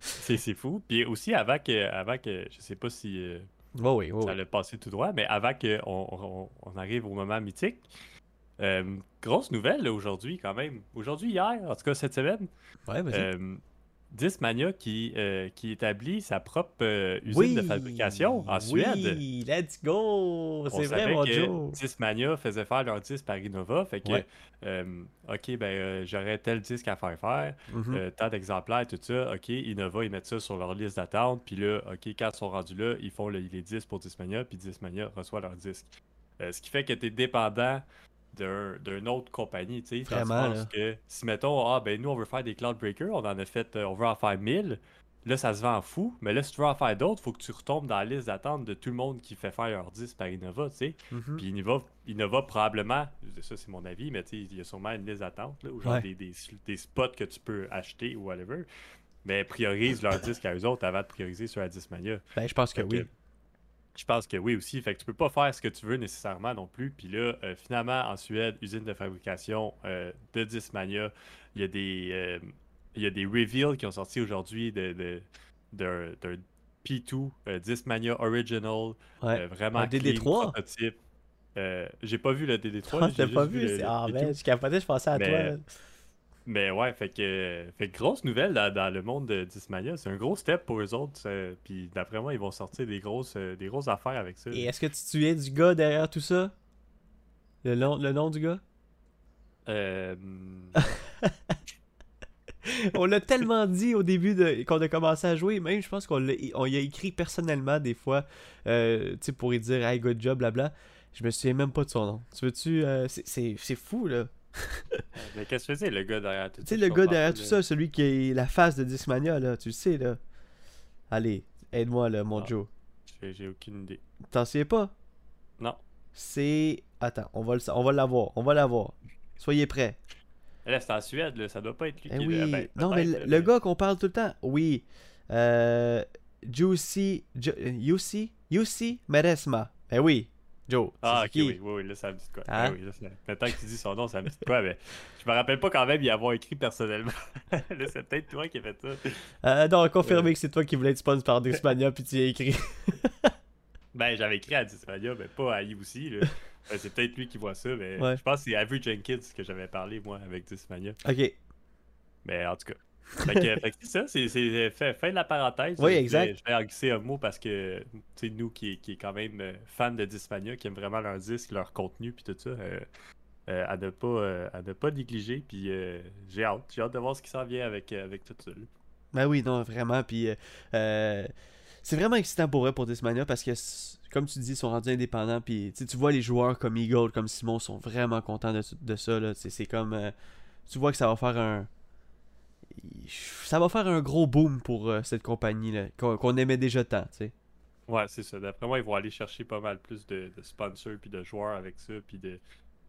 C'est c'est fou. Puis aussi, avant que, avant que je sais pas si euh, oui, ça allait passer tout droit, mais avant qu'on on, on arrive au moment mythique, euh, grosse nouvelle aujourd'hui quand même. Aujourd'hui, hier, en tout cas cette semaine, Ouais, vas-y. Discmania qui, euh, qui établit sa propre euh, usine de fabrication en Suède. Oui, let's go! C'est vrai, mon Joe. Discmania faisait faire leur disque par Innova. Fait que, Ouais. euh, OK, ben, j'aurais tel disque à faire faire. Mhm. Euh, tant d'exemplaires, tout ça. OK, Innova, ils mettent ça sur leur liste d'attente. Puis là, OK, quand ils sont rendus là, ils font le- les disques pour Discmania. Puis Discmania reçoit leur disque. Ce qui fait que tu es dépendant d'un- d'une autre compagnie. tu sais, là. que si, mettons, ah, ben nous, on veut faire des Cloud Breakers, on en a fait, euh, on veut en faire 1000. Là, ça se vend fou. Mais là, si tu veux en faire d'autres, il faut que tu retombes dans la liste d'attente de tout le monde qui fait faire leur disque par Innova, tu sais. Mhm. Puis Innova, Innova probablement, ça c'est mon avis, mais tu sais, il y a sûrement une liste d'attente, ou genre Ouais. des, des, des spots que tu peux acheter ou whatever. Mais priorise leur disque à eux autres avant de prioriser sur la Discmania. Ben, je pense que, oui. Je pense que oui aussi. Fait que tu peux pas faire ce que tu veux nécessairement non plus. Puis là, euh, finalement, en Suède, usine de fabrication euh, de Discmania, il y a des euh, il y a des reveals qui ont sorti aujourd'hui de, de, d'un, d'un P2 euh, Discmania Original. Ouais. vraiment Un clean, DD3? prototype. J'ai pas vu le DD3. Ah, j'ai pas vu le- Ah, P2. ben, je capotais, je pensais à Mais- toi. là. Mais ouais, fait que, fait que grosse nouvelle dans, dans le monde de Discmania. C'est un gros step pour eux autres. euh, Puis d'après moi, ils vont sortir des grosses, euh, des grosses affaires avec ça. Et est-ce que tu souviens du gars derrière tout ça? Le nom, le nom du gars? Euh, on l'a tellement dit au début de, qu'on a commencé à jouer, même je pense qu'on l'a- on y a écrit personnellement des fois, euh, pour y dire hey good job, blabla. Je me souviens même pas de son nom. Tu veux-tu. euh, c'est- c'est c'est fou là. Mais qu'est-ce que c'est le gars derrière tout Tu ça? sais, je le gars derrière tout ça, celui qui est la face de Discmania, là, tu le sais, là. Allez, aide-moi, là, mon Ah. Joe. J'ai- aucune idée. T'en souviens pas? Non. C'est... Attends, on va le on va l'avoir, on va l'avoir. Soyez prêts. Là, c'est en Suède, là. ça doit pas être lui Eh qui oui. est ben, non, mais le, gars qu'on parle tout le temps, oui. Euh... Juicy... Ju- Yusi? Yusi Meresma. Eh oui, Joe. Ah, ok, qui? oui, oui, oui, là, ça me dit quoi. Hein? Oui, là, ça- Maintenant que tu dis son nom, ça me dit quoi, mais je me rappelle pas quand même y avoir écrit personnellement. là, c'est peut-être toi qui as fait ça. Euh, non, confirmé que c'est toi qui voulais être sponsor par Discmania, puis tu y as écrit. Ben, j'avais écrit à Dismania, mais pas à aussi là. Ben, c'est peut-être lui qui voit ça, mais Ouais. je pense que c'est Avery Jenkins que j'avais parlé, moi, avec Dismania. ok. Mais en tout cas. Fait que, c'est ça, c'est c'est fin, de la parenthèse. Oui, exact. Je vais en glisser un mot parce que, sais, nous qui, qui est quand même euh, fans de Dismania, qui aiment vraiment leurs disques, leur contenu, puis tout ça, euh, euh, à, ne pas, euh, à ne pas négliger. Puis euh, j'ai hâte, j'ai hâte de voir ce qui s'en vient avec, euh, avec tout ça. là. Ben oui, non, vraiment. Puis euh, euh, c'est vraiment excitant pour eux pour Discmania parce que, comme tu dis, ils sont rendus indépendants. Puis tu vois les joueurs comme Eagle, comme Simon sont vraiment contents de, de ça. là. C'est c'est comme. euh, tu vois que ça va faire un. Ça va faire un gros boom pour euh, cette compagnie là qu'on qu'on aimait déjà tant, tu sais. Ouais, c'est ça. D'après moi, ils vont aller chercher pas mal plus de, de sponsors puis de joueurs avec ça. Puis de.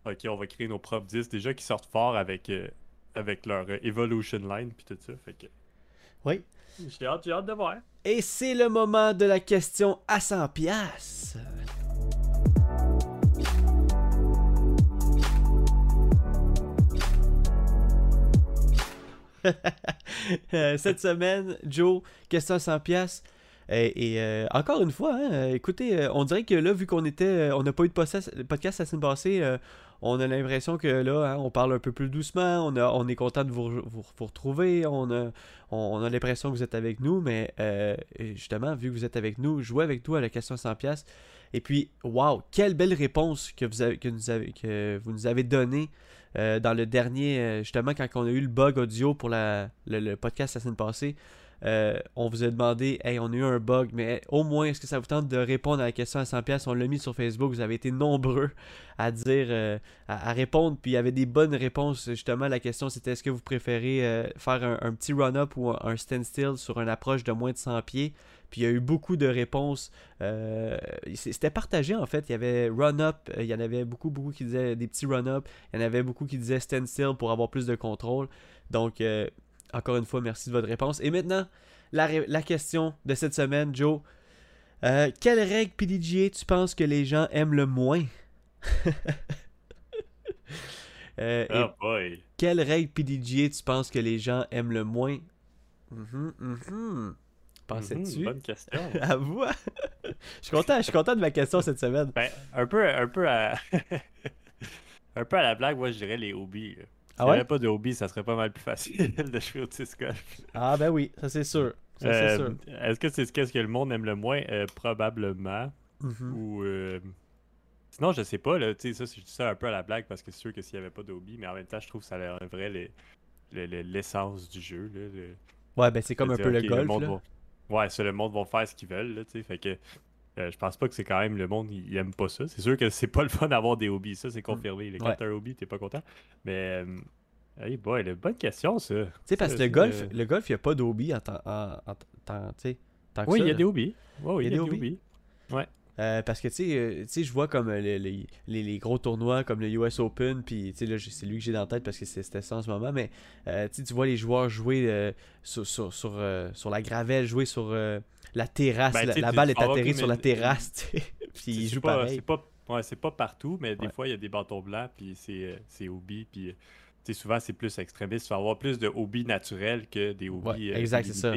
Ok, on va créer nos propres disques. Déjà qui sortent fort avec, euh, avec leur euh, Evolution Line puis tout ça. Fait que. Oui. J'ai hâte, j'ai hâte de voir. Et c'est le moment de la question à 100 pièces. Cette semaine, Joe, question à 100 pièces. Et, euh, encore une fois, hein, euh, écoutez, euh, on dirait que là, vu qu'on était, euh, on n'a pas eu de podcast, la semaine passée, euh, on a l'impression que là, hein, on parle un peu plus doucement, on, est content de vous, re- vous, vous retrouver, on a, on, on a l'impression que vous êtes avec nous, mais euh, justement, vu que vous êtes avec nous, jouez avec nous à la question 100 pièces. Et puis, waouh, quelle belle réponse que vous avez, que vous nous avez donnée euh, dans le dernier, euh, justement, quand on a eu le bug audio pour la, le, podcast la semaine passée. Euh, on vous a demandé, hey, on a eu un bug, mais au moins, est-ce que ça vous tente de répondre à la question à 100$? On l'a mis sur Facebook, vous avez été nombreux à dire, à, répondre, puis il y avait des bonnes réponses. Justement, la question c'était est-ce que vous préférez faire un, un petit run-up ou un, un standstill sur une approche de moins de 100 pieds? Puis il y a eu beaucoup de réponses. Euh, c'était partagé en fait. Il y avait run-up, euh, il y en avait beaucoup, beaucoup qui disaient des petits run-up. Il y en avait beaucoup qui disaient standstill pour avoir plus de contrôle. Donc, euh, encore une fois, merci de votre réponse. Et maintenant, la, la question de cette semaine, Joe. Euh, quelle règle PDGA tu penses que les gens aiment le moins? Euh, Oh boy. quelle règle PDGA tu penses que les gens aiment le moins? Mhm, mhm. Pensais-tu? Mhm, bonne question. À vous? Je suis content, je suis content de ma question cette semaine. ben, un peu, un peu à. un peu à la blague, moi je dirais les hobbies. là. Ah n'y ouais? avait pas de hobby, ça serait pas mal plus facile de jouer au disc golf. Ah ben oui, ça c'est sûr. Ça c'est Euh, sûr. Est-ce que c'est ce que le monde aime le moins? Euh, Probablement. Mhm. Ou. euh, Sinon, je sais pas, là, tu sais, ça, je dis ça un peu à la blague parce que c'est sûr que s'il n'y avait pas de hobby, mais en même temps, je trouve que ça enlèverait les- le- le- l'essence du jeu. Là, le- Ouais, ben c'est comme un peu le golf. monde là. Ouais, ça, le monde va faire ce qu'ils veulent, là, tu sais, fait que euh, je pense pas que c'est quand même le monde, il, aime pas ça. C'est sûr que c'est pas le fun d'avoir des hobbies, ça, c'est confirmé. là. Quand Mm. Ouais. t'as un hobby, t'es pas content. Mais, euh, hey boy, la bonne question, ça. Tu sais, parce que le golf, le golf, il n'y a pas d'hobby en tant, en, en tant- que Oui, ça, il y a des hobbies. Ouais, oui, il y a des hobbies. hobbies. Euh, parce que, tu sais, euh, tu sais, je vois comme euh, les, les- les- gros tournois comme le US Open, puis, tu sais, c'est lui que j'ai dans la tête parce que c'était ça en ce moment, mais, euh, tu vois les joueurs jouer sur, sur, sur, sur la gravelle, jouer sur la terrasse, Ben, la, balle est atterrie sur la terrasse, puis C'est- ils jouent pas- pareil. C'est pas, ouais, pas partout, mais des Ouais. fois, il y a des bâtons blancs, puis c'est hobby, puis souvent, c'est plus extrémiste. Tu vas avoir plus de hobbies naturels que des hobbies Ouais, exact, c'est ça.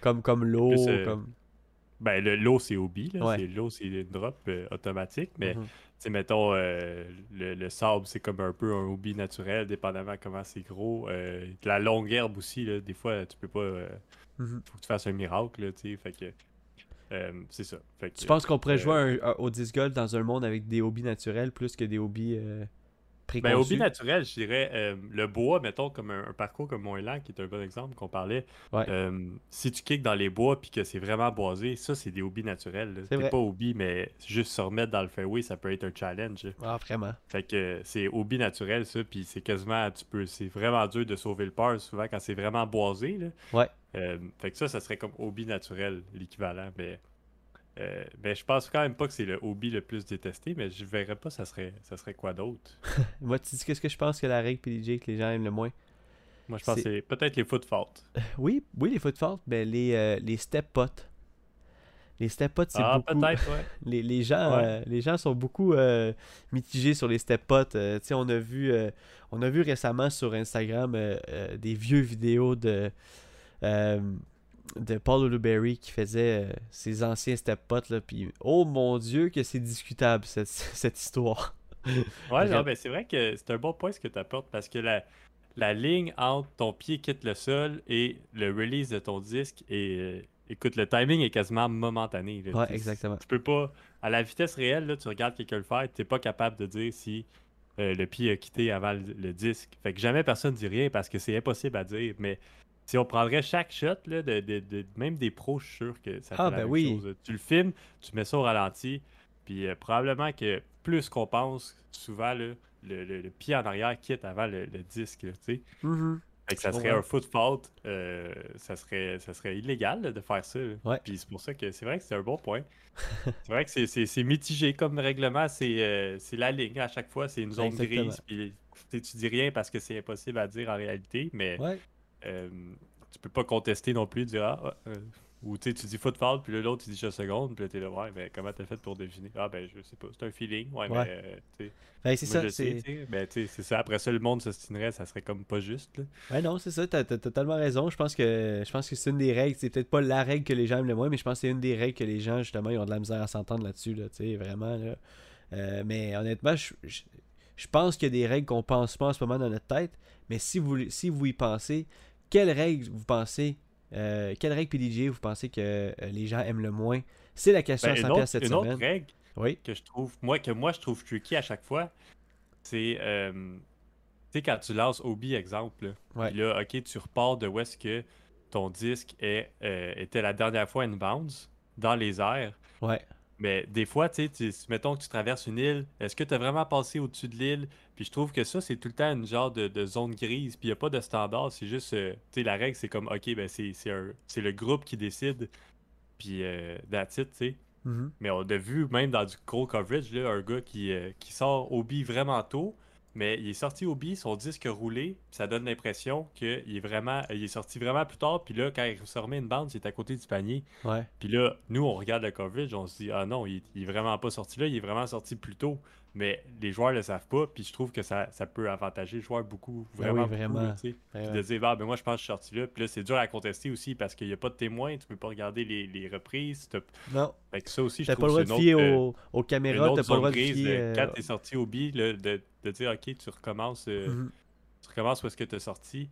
Comme, comme l'eau, euh, comme... Ben, le l'eau, c'est hobby, là. Ouais. C'est- L'eau, c'est une drop euh, automatique, mais tu sais, mettons, euh, le, le sable, c'est comme un peu un hobby naturel, dépendamment comment c'est gros. Euh, la longue herbe aussi, là, des fois, tu peux pas. Mhm. faut que tu fasses un miracle, là, tu sais. Fait que. c'est ça. Fait que, Tu penses qu'on pourrait jouer un- un- au disc golf dans un monde avec des hobbies naturels plus que des hobbies. Ben, hobby naturel, je dirais euh, le bois, mettons, comme un, un parcours comme mon élan, qui est un bon exemple qu'on parlait. Ouais. Euh, si tu kicks dans les bois puis que c'est vraiment boisé, ça, c'est des hobbies naturels. C'est pas hobby, mais juste se remettre dans le fairway, ça peut être un challenge. Ah, vraiment. Fait que c'est hobby naturel, ça, puis c'est quasiment, tu peux, c'est vraiment dur de sauver le par souvent quand c'est vraiment boisé. Là. Ouais. Euh, fait que ça, ça serait comme hobby naturel, l'équivalent, mais. Euh, ben, je pense quand même pas que c'est le hobby le plus détesté, mais je verrais pas ça serait ça serait quoi d'autre. Moi, tu dis qu'est-ce que je pense que la règle PDG que les gens aiment le moins? Moi je pense que C'est- peut-être les foot faults. Oui, oui, les foot faults, ben les, euh, les step pots. Les step pots, c'est Ah beaucoup. peut-être, ouais. Les, les gens, Ouais. euh, les gens sont beaucoup mitigés sur les step sais, on a vu, on a vu récemment sur Instagram des vieux vidéos de de Paul Oluberry qui faisait euh, ses anciens step pots là. Puis oh mon Dieu que c'est discutable cette, cette histoire. Ouais, non, ben, c'est vrai que c'est un bon point ce que tu apportes parce que la, la ligne entre ton pied quitte le sol et le release de ton disque et euh, écoute, le timing est quasiment momentané. là. Ouais, exactement. Tu peux pas, à la vitesse réelle, là, tu regardes quelqu'un le faire, tu pas capable de dire si euh, le pied a quitté avant le, le disque. Fait que jamais personne dit rien parce que c'est impossible à dire. Mais si on prendrait chaque shot, là, de, de- de- même des pros, je suis sûr que ça fait Ah, la ben même oui. chose. Tu le filmes, tu mets ça au ralenti, puis euh, probablement que plus qu'on pense, souvent, là, le, le- le pied en arrière quitte avant le, le disque, tu sais. Mhm. Fait que ça serait un foot fault, euh, ça, serait, ça serait illégal là, de faire ça. Ouais. Puis c'est pour ça que c'est vrai que c'est un bon point. c'est vrai que c'est- mitigé comme règlement, c'est euh, c'est la ligne à chaque fois, c'est une zone Exactement. grise. Puis tu dis rien parce que c'est impossible à dire en réalité, mais Ouais. Euh, tu peux pas contester non plus, dire ah, euh, ou tu sais, tu dis foot fault, puis l'autre il dit juste seconde, puis là t'es là, ouais, mais comment t'as fait pour deviner? Ah ben je sais pas, c'est un feeling, ouais, Ouais. mais euh, tu sais, Ben, c'est ça. je c'est- tu tu c'est ça. Après ça, le monde s'ostinerait, ça serait comme pas juste. Là. Ouais, non, c'est ça, t'as t'as totalement raison. Je pense que je pense que c'est une des règles. C'est peut-être pas la règle que les gens aiment le moins, mais je pense que c'est une des règles que les gens, justement, ils ont de la misère à s'entendre là-dessus, là, tu sais, vraiment, là. Euh, mais honnêtement, je, je, je pense qu'il y a des règles qu'on pense pas en ce moment dans notre tête, mais si vous, si vous y pensez, quelles règles vous pensez, euh, quelle règle PDG vous pensez que euh, les gens aiment le moins? C'est la question Ben, à une 100 autre, pièces cette une semaine. autre règle Oui, que je trouve, moi, que moi je trouve tricky à chaque fois, c'est, euh, tu sais, quand tu lances Obi, exemple, Ouais. puis là, ok, tu repars de où est-ce que ton disque est, euh, était la dernière fois in bounds, dans les airs. ouais, Mais des fois, tu sais, mettons que tu traverses une île, est-ce que tu as vraiment passé au-dessus de l'île? Puis je trouve que ça, c'est tout le temps une genre de, de zone grise, puis il n'y a pas de standard, c'est juste, euh, tu sais, la règle, c'est comme, ok, ben c'est le groupe qui décide, puis euh, that's it, tu sais. Mhm. Mais on a vu même dans du gros coverage, là, un gars qui, euh, qui sort Obi vraiment tôt, mais il est sorti Obi, son disque roulé, ça donne l'impression qu'il est vraiment, il est sorti vraiment plus tard, puis là, quand il se remet une bande, il est à côté du panier. ouais. Puis là, nous, on regarde le coverage, on se dit, ah non, il, il est vraiment pas sorti là, il est vraiment sorti plus tôt. Mais les joueurs le savent pas, puis je trouve que ça, ça peut avantager le joueur beaucoup, Ben vraiment. oui, beaucoup, vraiment. sais. Puis de dire, ah, ben moi, je pense que je suis sorti là. Puis là, c'est dur à contester aussi parce qu'il n'y a pas de témoin, tu peux pas regarder les, les reprises. t'as- Non, Fait que ça aussi, je t'as pas trouve le droit de fier euh, aux, aux caméras, t'as pas le droit de fier. euh, euh, quand t'es sorti au bi, de, de dire, ok, tu recommences, euh, mhm. tu recommences où est-ce que t'es sorti.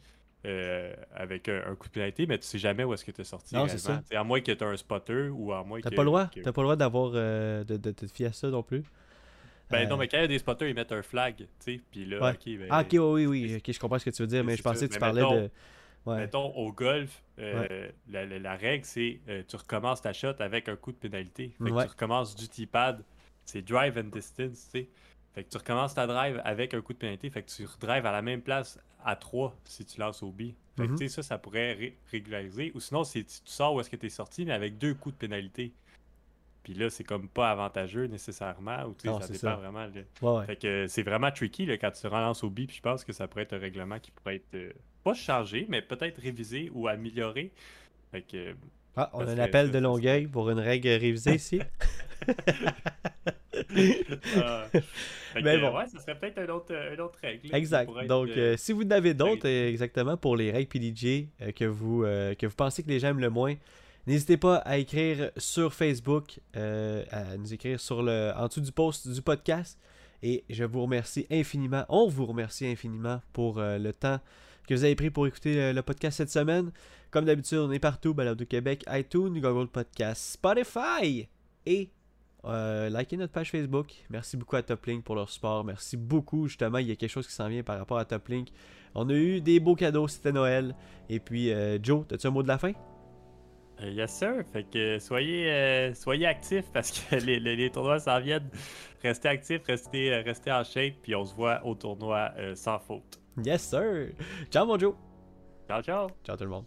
euh, avec un, un coup de pénalité, mais tu sais jamais où est-ce que tu es sorti. Non, c'est ça. À moins que tu un spotter ou à moins T'as que. pas le droit, que- t'as pas le droit d'avoir euh, de, de te fier à ça non plus. Ben Euh, non, mais quand il y a des spotters, ils mettent un flag, tu sais, puis là, Ouais. ok, ben, Ah, ok, oui, oui, oui, ok, je comprends ce que tu veux dire, mais je pensais que tu Mais parlais mettons- de. Ouais. Mettons, au golf, euh, la, la- la règle, c'est euh, tu recommences ta shot avec un coup de pénalité. Fait que tu recommences du T-pad, c'est drive and distance, tu sais. Fait que tu recommences ta drive avec un coup de pénalité, fait que tu redrives à la même place à 3 si tu lances au B. Fait que Mhm. tu sais, ça, ça pourrait ré- régulariser. Ou sinon, c'est tu tu sors où est-ce que tu es sorti, mais avec deux coups de pénalité. Puis là, c'est comme pas avantageux nécessairement, ou tu sais, ça c'est dépend ça. vraiment. là. Ouais, ouais. Fait que euh, c'est vraiment tricky là, quand tu relances au B, puis je pense que ça pourrait être un règlement qui pourrait être euh, pas changé, mais peut-être révisé ou amélioré. Fait que euh, Ah, on a un appel de Longueuil pour une règle révisée ici. euh, fait Mais bon. ouais, ça serait peut-être une autre, une autre règle. Exact. être, Donc, euh, euh, si vous en avez d'autres, euh, exactement, pour les règles PDG euh, que, vous, euh, que vous pensez que les gens aiment le moins, n'hésitez pas à écrire sur Facebook, euh, à nous écrire sur le, en dessous du post du podcast. Et je vous remercie infiniment, on vous remercie infiniment pour euh, le temps que vous avez pris pour écouter euh, le podcast cette semaine. Comme d'habitude, on est partout, Balado Québec, iTunes, Google Podcast, Spotify. Et likez notre page Facebook. Merci beaucoup à Toplink pour leur support. Merci beaucoup, justement. Il y a quelque chose qui s'en vient par rapport à Toplink. On a eu des beaux cadeaux, c'était Noël. Et puis, Joe, as-tu un mot de la fin? Euh, yes, sir. Fait que soyez, soyez actifs parce que les, les, tournois s'en viennent. Restez actifs, restez, restez en shape, puis on se voit au tournoi sans faute. Yes, sir. Ciao, mon Joe. Ciao, ciao. Ciao, tout le monde.